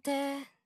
て。